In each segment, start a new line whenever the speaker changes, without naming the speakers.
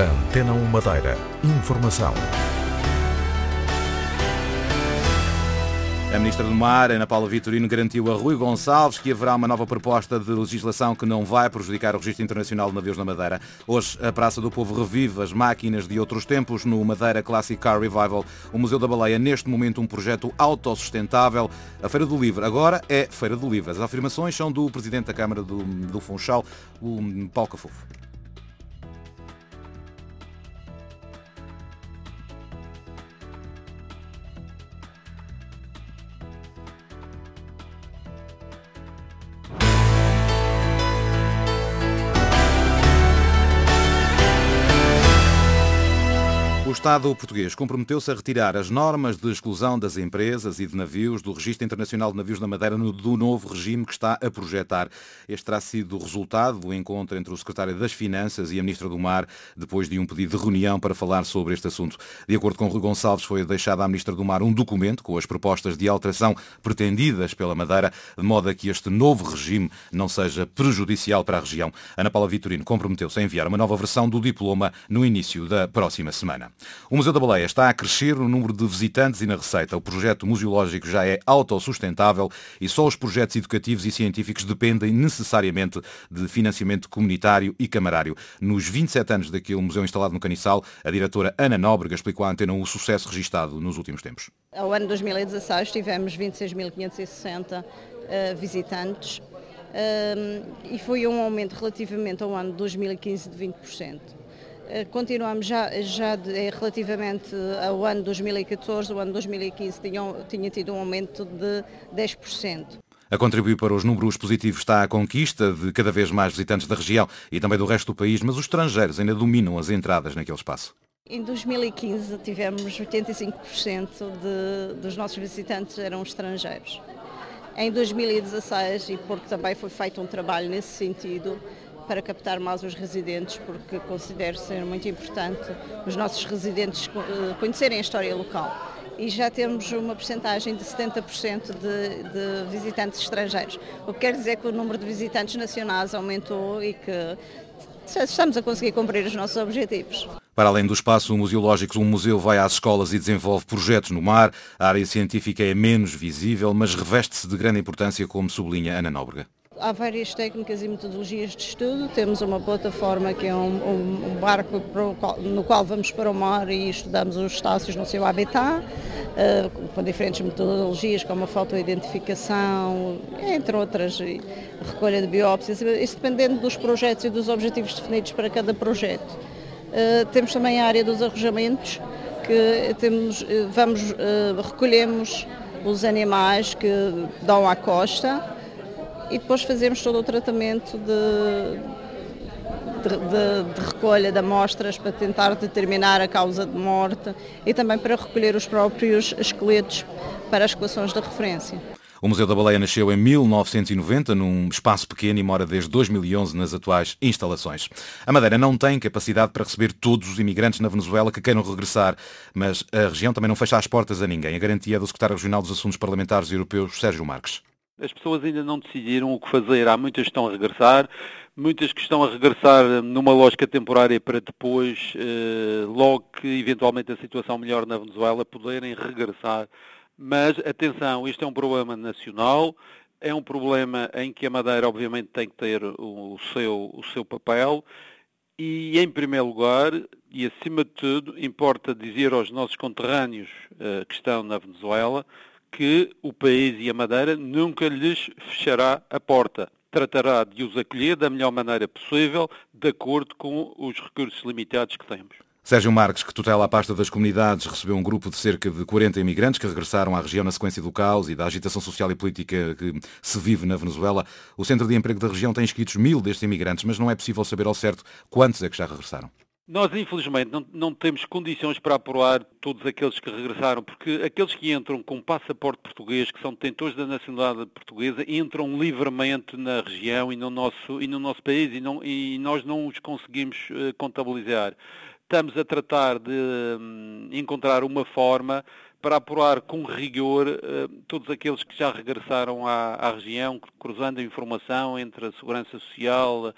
Antena 1 Madeira. Informação.
A Ministra do Mar, Ana Paula Vitorino, garantiu a Rui Gonçalves que haverá uma nova proposta de legislação que não vai prejudicar o registro internacional de navios na Madeira. Hoje, a Praça do Povo revive as máquinas de outros tempos no Madeira Classic Car Revival. O Museu da Baleia, neste momento, um projeto autossustentável. A Feira do Livre agora é Feira do Livre. As afirmações são do Presidente da Câmara do, do Funchal, o Paulo Cafufo. O Estado português comprometeu-se a retirar as normas de exclusão das empresas e de navios do Registro Internacional de Navios na Madeira do novo regime que está a projetar. Este terá sido o resultado do encontro entre o Secretário das Finanças e a Ministra do Mar, depois de um pedido de reunião para falar sobre este assunto. De acordo com Rui Gonçalves, foi deixado à Ministra do Mar um documento com as propostas de alteração pretendidas pela Madeira, de modo a que este novo regime não seja prejudicial para a região. Ana Paula Vitorino comprometeu-se a enviar uma nova versão do diploma no início da próxima semana. O Museu da Baleia está a crescer no número de visitantes e na receita. O projeto museológico já é autossustentável e só os projetos educativos e científicos dependem necessariamente de financiamento comunitário e camarário. Nos 27 anos daquele museu instalado no Caniçal, a diretora Ana Nóbrega explicou à antena o sucesso registado nos últimos tempos.
Ao ano 2016 tivemos 26.560 uh, visitantes uh, e foi um aumento relativamente ao ano 2015 de 20%. Eh, continuamos já, já de, eh, relativamente ao ano 2014, o ano 2015 tinha, tinha tido um aumento de 10%.
A contribuir para os números positivos está a conquista de cada vez mais visitantes da região e também do resto do país, mas os estrangeiros ainda dominam as entradas naquele espaço.
Em 2015 tivemos 85% de, dos nossos visitantes eram estrangeiros. Em 2016, e porque também foi feito um trabalho nesse sentido, para captar mais os residentes, porque considero ser muito importante os nossos residentes eh, conhecerem a história local. E já temos uma percentagem de 70% de, de visitantes estrangeiros, o que quer dizer que o número de visitantes nacionais aumentou e que estamos a conseguir cumprir os nossos objetivos.
Para além do espaço museológico, um museu vai às escolas e desenvolve projetos no mar. A área científica é menos visível, mas reveste-se de grande importância, como sublinha Ana Nóbrega.
Há várias técnicas e metodologias de estudo. Temos uma plataforma que é um, um, barco qual, no qual vamos para o mar e estudamos os estácios no seu habitat, uh, com diferentes metodologias, como a fotoidentificação, entre outras, recolha de biópsias, isso dependendo dos projetos e dos objetivos definidos para cada projeto. Uh, temos também a área dos arrojamentos, que temos, uh, vamos, recolhemos os animais que dão à costa e depois fazemos todo o tratamento de, de, de, de, recolha de amostras para tentar determinar a causa de morte e também para recolher os próprios esqueletos para as coleções de referência.
O Museu da Baleia nasceu em 1990, num espaço pequeno e mora desde 2011 nas atuais instalações. A Madeira não tem capacidade para receber todos os imigrantes na Venezuela que queiram regressar, mas a região também não fecha as portas a ninguém. A garantia é do Secretário Regional dos Assuntos Parlamentares Europeus, Sérgio Marques.
As pessoas ainda não decidiram o que fazer. Há muitas que estão a regressar, muitas que estão a regressar numa lógica temporária para depois, eh, logo que eventualmente a situação melhor na Venezuela, poderem regressar. Mas atenção, isto é um problema nacional, é um problema em que a Madeira obviamente tem que ter o seu, o seu papel e, em primeiro lugar, e acima de tudo, importa dizer aos nossos conterrâneos uh, que estão na Venezuela que o país e a Madeira nunca lhes fechará a porta. Tratará de os acolher da melhor maneira possível, de acordo com os recursos limitados que temos.
Sérgio Marques, que tutela a pasta das comunidades, recebeu um grupo de cerca de 40 imigrantes que regressaram à região na sequência do caos e da agitação social e política que se vive na Venezuela. O Centro de Emprego da região tem inscritos mil destes imigrantes, mas não é possível saber ao certo quantos é que já regressaram.
Nós, infelizmente, não, não, temos condições para apurar todos aqueles que regressaram, porque aqueles que entram com passaporte português, que são detentores da nacionalidade portuguesa, entram livremente na região e no nosso, e no nosso país e, não, e nós não os conseguimos uh, contabilizar. Estamos a tratar de um, encontrar uma forma para apurar com rigor uh, todos aqueles que já regressaram à, à região, cruzando a informação entre a Segurança Social,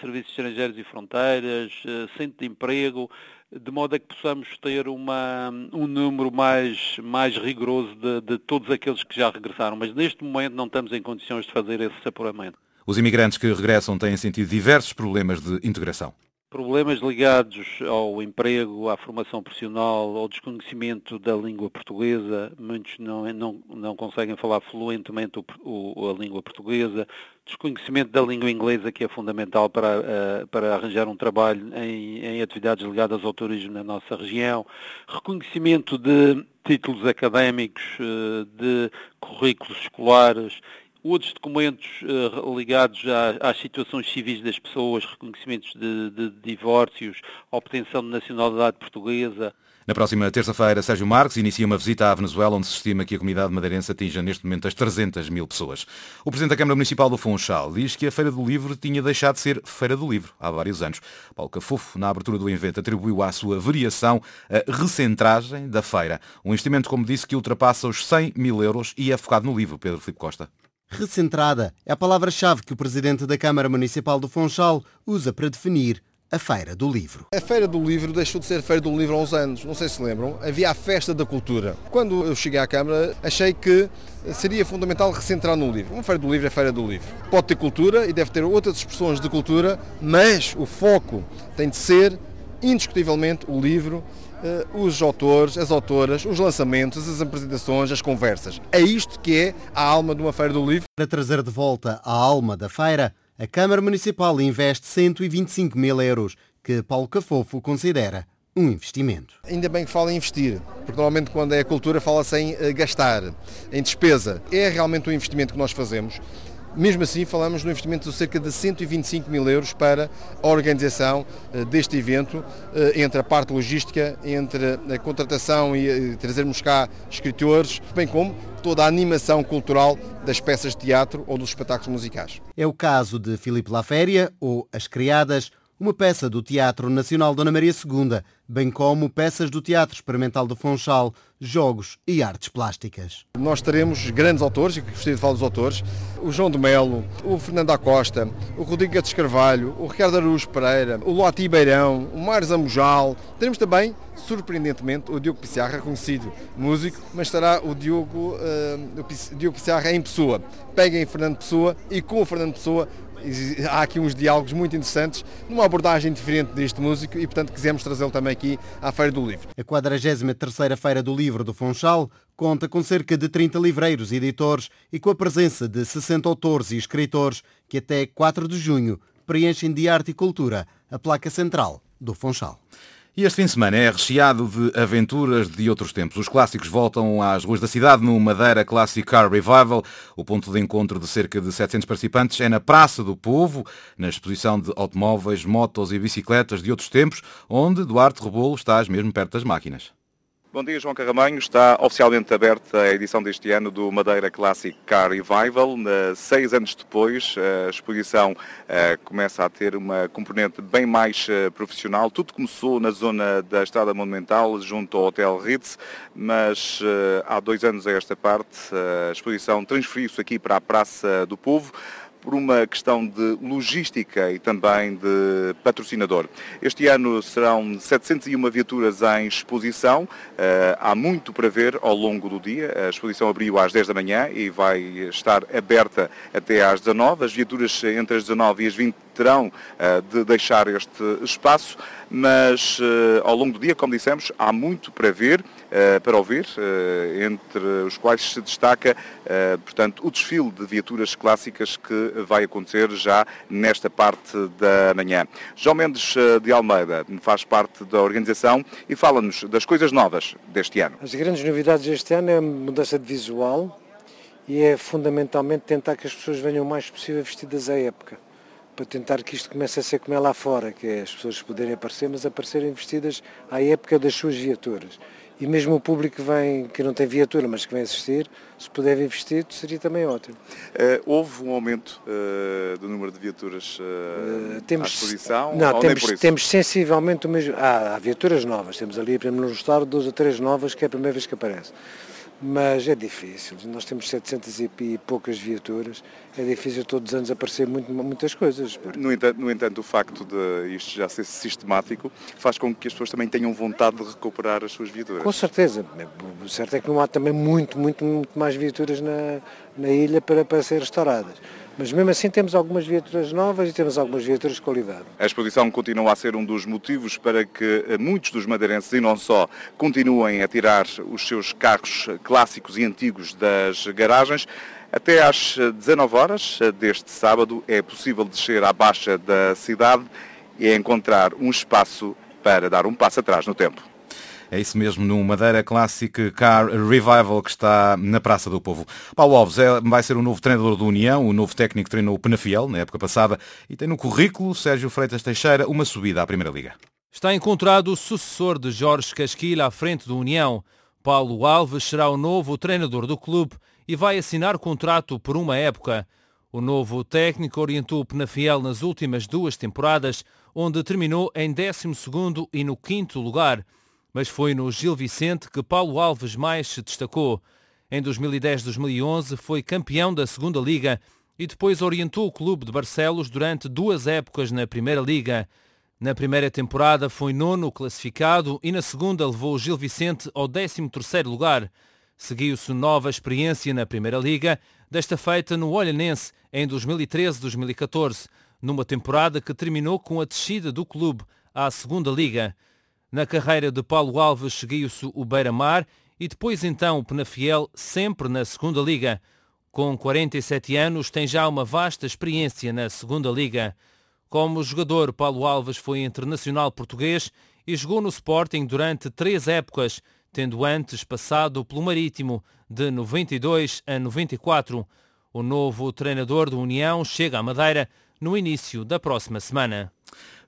serviços estrangeiros e fronteiras, centro de emprego, de modo a que possamos ter uma, um número mais, mais rigoroso de, de todos aqueles que já regressaram. Mas neste momento não estamos em condições de fazer esse apuramento.
Os imigrantes que regressam têm sentido diversos problemas de integração.
Problemas ligados ao emprego, à formação profissional, ao desconhecimento da língua portuguesa, muitos não, não, não conseguem falar fluentemente o, o, a língua portuguesa, desconhecimento da língua inglesa, que é fundamental para, uh, para arranjar um trabalho em, em atividades ligadas ao turismo na nossa região, reconhecimento de títulos académicos, uh, de currículos escolares outros documentos uh, ligados às situações civis das pessoas, reconhecimentos de, de, divórcios, obtenção de nacionalidade portuguesa.
Na próxima terça-feira, Sérgio Marques inicia uma visita à Venezuela, onde se estima que a comunidade madeirense atinja neste momento as 300 mil pessoas. O Presidente da Câmara Municipal do Funchal diz que a Feira do Livro tinha deixado de ser Feira do Livro há vários anos. Paulo Cafofo, na abertura do evento, atribuiu à sua variação a recentragem da feira. Um investimento, como disse, que ultrapassa os 100 mil euros e é focado no livro, Pedro Filipe Costa.
Recentrada é a palavra-chave que o Presidente da Câmara Municipal do Funchal usa para definir a Feira do Livro.
A Feira do Livro deixou de ser Feira do Livro há uns anos, não sei se lembram, havia a Festa da Cultura. Quando eu cheguei à Câmara, achei que seria fundamental recentrar no livro. Uma Feira do Livro é Feira do Livro. Pode ter cultura e deve ter outras expressões de cultura, mas o foco tem de ser, indiscutivelmente, o livro eh, os autores, as autoras, os lançamentos, as apresentações, as conversas. É isto que é a alma de uma Feira do Livro.
Para trazer de volta a alma da feira, a Câmara Municipal investe 125 mil euros, que Paulo Cafofo considera um investimento.
Ainda bem que fala em investir, porque normalmente quando é a cultura fala-se em eh, gastar, em despesa. É realmente um investimento que nós fazemos mesmo assim, falamos no investimento de cerca de 125 mil euros para a organização eh, deste evento, eh, entre a parte logística, entre a contratação e trazermos cá escritores, bem como toda a animação cultural das peças de teatro ou dos espetáculos musicais.
É o caso de Filipe Laféria ou As Criadas, uma peça do Teatro Nacional Dona Maria II, bem como peças do Teatro Experimental do Funchal, jogos e artes plásticas.
Nós teremos grandes autores, e gostaria de falar dos autores, o João de Melo, o Fernando Acosta, o Rodrigo Gates Carvalho, o Ricardo Araújo Pereira, o Loti Beirão, o Mário Zamujal. Teremos também, surpreendentemente, o Diogo Pissarra, conhecido músico, mas estará o Diogo, uh, o Diogo Pissarra em Pessoa. Peguem Fernando Pessoa e com o Fernando Pessoa há aqui uns diálogos muito interessantes, numa abordagem diferente deste músico e, portanto, quisemos trazê-lo também aqui à Feira do Livro.
A 43ª Feira do Livro do Funchal conta com cerca de 30 livreiros e editores e com a presença de 60 autores e escritores que até 4 de junho preenchem de arte e cultura a placa central do Funchal.
E este fim de semana é recheado de aventuras de outros tempos. Os clássicos voltam às ruas da cidade no Madeira Classic Car Revival. O ponto de encontro de cerca de 700 participantes é na Praça do Povo, na exposição de automóveis, motos e bicicletas de outros tempos, onde Duarte Rebolo está mesmo perto das máquinas.
Bom dia, João Carramanho. Está oficialmente aberta a edição deste ano do Madeira Classic Car Revival. Seis anos depois, a exposição eh, começa a ter uma componente bem mais eh, profissional. Tudo começou na zona da Estrada Monumental, junto ao Hotel Ritz, mas eh, há dois anos a esta parte, a exposição transferiu-se aqui para a Praça do Povo por uma questão de logística e também de patrocinador. Este ano serão 701 viaturas em exposição. Uh, há muito para ver ao longo do dia. A exposição abriu às 10 da manhã e vai estar aberta até às 19. As viaturas entre as 19 e as 20 terão uh, de deixar este espaço, mas uh, ao longo do dia, como dissemos, há muito para ver, uh, para ouvir, entre os quais se destaca, portanto, o desfile de viaturas clássicas que vai acontecer já nesta parte da manhã. João Mendes de Almeida faz parte da organização e fala-nos das coisas novas deste ano.
As grandes novidades deste ano é a mudança de visual e é fundamentalmente tentar que as pessoas venham o mais possível vestidas à época para tentar que isto comece a ser como é lá fora, que é as pessoas poderem aparecer, mas aparecerem vestidas à época das suas viaturas. E mesmo o público que vem, que não tem viatura, mas que vem assistir, se puder vir vestido, seria também ótimo.
Uh, houve um aumento uh, do número de viaturas uh, temos, à exposição?
Não, temos, temos sensivelmente o mesmo. Ah, há viaturas novas, temos ali, por exemplo, no estado, duas ou três novas, que é a primeira vez que aparece mas é difícil. Nós temos 700 e poucas viaturas, é difícil todos os anos aparecer muito, muitas coisas.
No entanto, no entanto, o facto de isto já ser sistemático faz com que as pessoas também tenham vontade de recuperar as suas viaturas.
Com certeza. O certo é que não há também muito, muito, muito mais viaturas na, na ilha para, para ser restauradas. Mas mesmo assim temos algumas viaturas novas e temos algumas viaturas de qualidade.
A exposição continua a ser um dos motivos para que eh, muitos dos madeirenses e não só continuem a tirar os seus carros clássicos e antigos das garagens. Até às 19 horas deste sábado é possível descer à baixa da cidade e encontrar um espaço para dar um passo atrás no tempo.
É isso mesmo, no Madeira Classic Car Revival que está na Praça do Povo. Paulo Alves é, vai ser o novo treinador do União, o novo técnico que treinou o Penafiel na época passada e tem no currículo, Sérgio Freitas Teixeira, uma subida à Primeira Liga.
Está encontrado o sucessor de Jorge Casquilha à frente do União. Paulo Alves será o novo treinador do clube e vai assinar contrato por uma época. O novo técnico orientou o Penafiel nas últimas duas temporadas, onde terminou em 12º e no quinto lugar mas foi no Gil Vicente que Paulo Alves mais se destacou. Em 2010-2011 foi campeão da Segunda Liga e depois orientou o clube de Barcelos durante duas épocas na Primeira Liga. Na primeira temporada foi nono classificado e na segunda levou o Gil Vicente ao 13º lugar. Seguiu-se nova experiência na Primeira Liga, desta feita no Olhanense em 2013-2014, numa temporada que terminou com a descida do clube à Segunda Liga. Na carreira de Paulo Alves seguiu-se o Beira-Mar e depois então o Penafiel, sempre na segunda Liga. Com 47 anos, tem já uma vasta experiência na segunda Liga. Como jogador, Paulo Alves foi internacional português e jogou no Sporting durante três épocas, tendo antes passado pelo Marítimo de 92 a 94. O novo treinador do União chega à Madeira no início da próxima semana.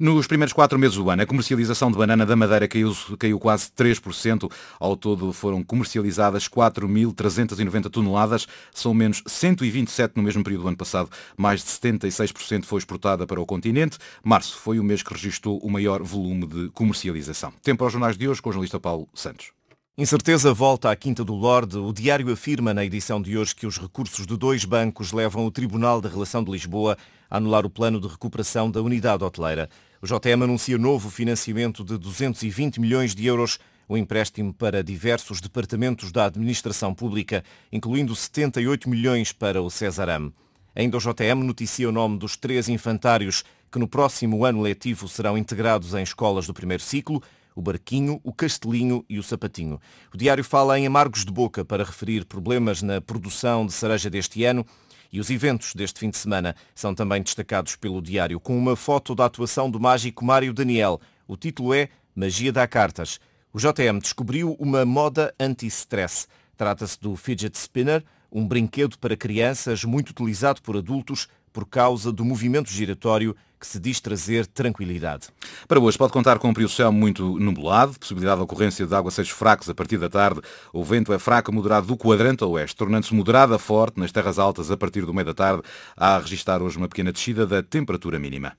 Nos primeiros quatro meses do ano, a comercialização de banana da Madeira caiu, caiu quase 3%. Ao todo foram comercializadas 4.390 toneladas, são menos 127 no mesmo período do ano passado. Mais de 76% foi exportada para o continente. Março foi o mês que registrou o maior volume de comercialização. Tempo aos jornais de hoje com o jornalista Paulo Santos.
Incerteza volta à Quinta do Lorde. O diário afirma na edição de hoje que os recursos de dois bancos levam o Tribunal da Relação de Lisboa anular o plano de recuperação da unidade hoteleira. O JM anuncia novo financiamento de 220 milhões de euros, um empréstimo para diversos departamentos da administração pública, incluindo 78 milhões para o Cesaram. Ainda o JM noticia o nome dos três infantários que no próximo ano letivo serão integrados em escolas do primeiro ciclo, o Barquinho, o Castelinho e o Sapatinho. O diário fala em amargos de boca para referir problemas na produção de cereja deste ano e os eventos deste fim de semana são também destacados pelo diário com uma foto da atuação do mágico Mário Daniel. O título é Magia dá cartas. O JM descobriu uma moda anti-stress. Trata-se do fidget spinner, um brinquedo para crianças muito utilizado por adultos por causa do movimento giratório que se diz trazer tranquilidade.
Para hoje pode contar com um período céu muito nublado, possibilidade de ocorrência de aguaceiros fracos a partir da tarde. O vento é fraco moderado do quadrante oeste, tornando-se moderado a forte nas terras altas a partir do meio da tarde, a registrar hoje uma pequena descida da temperatura mínima.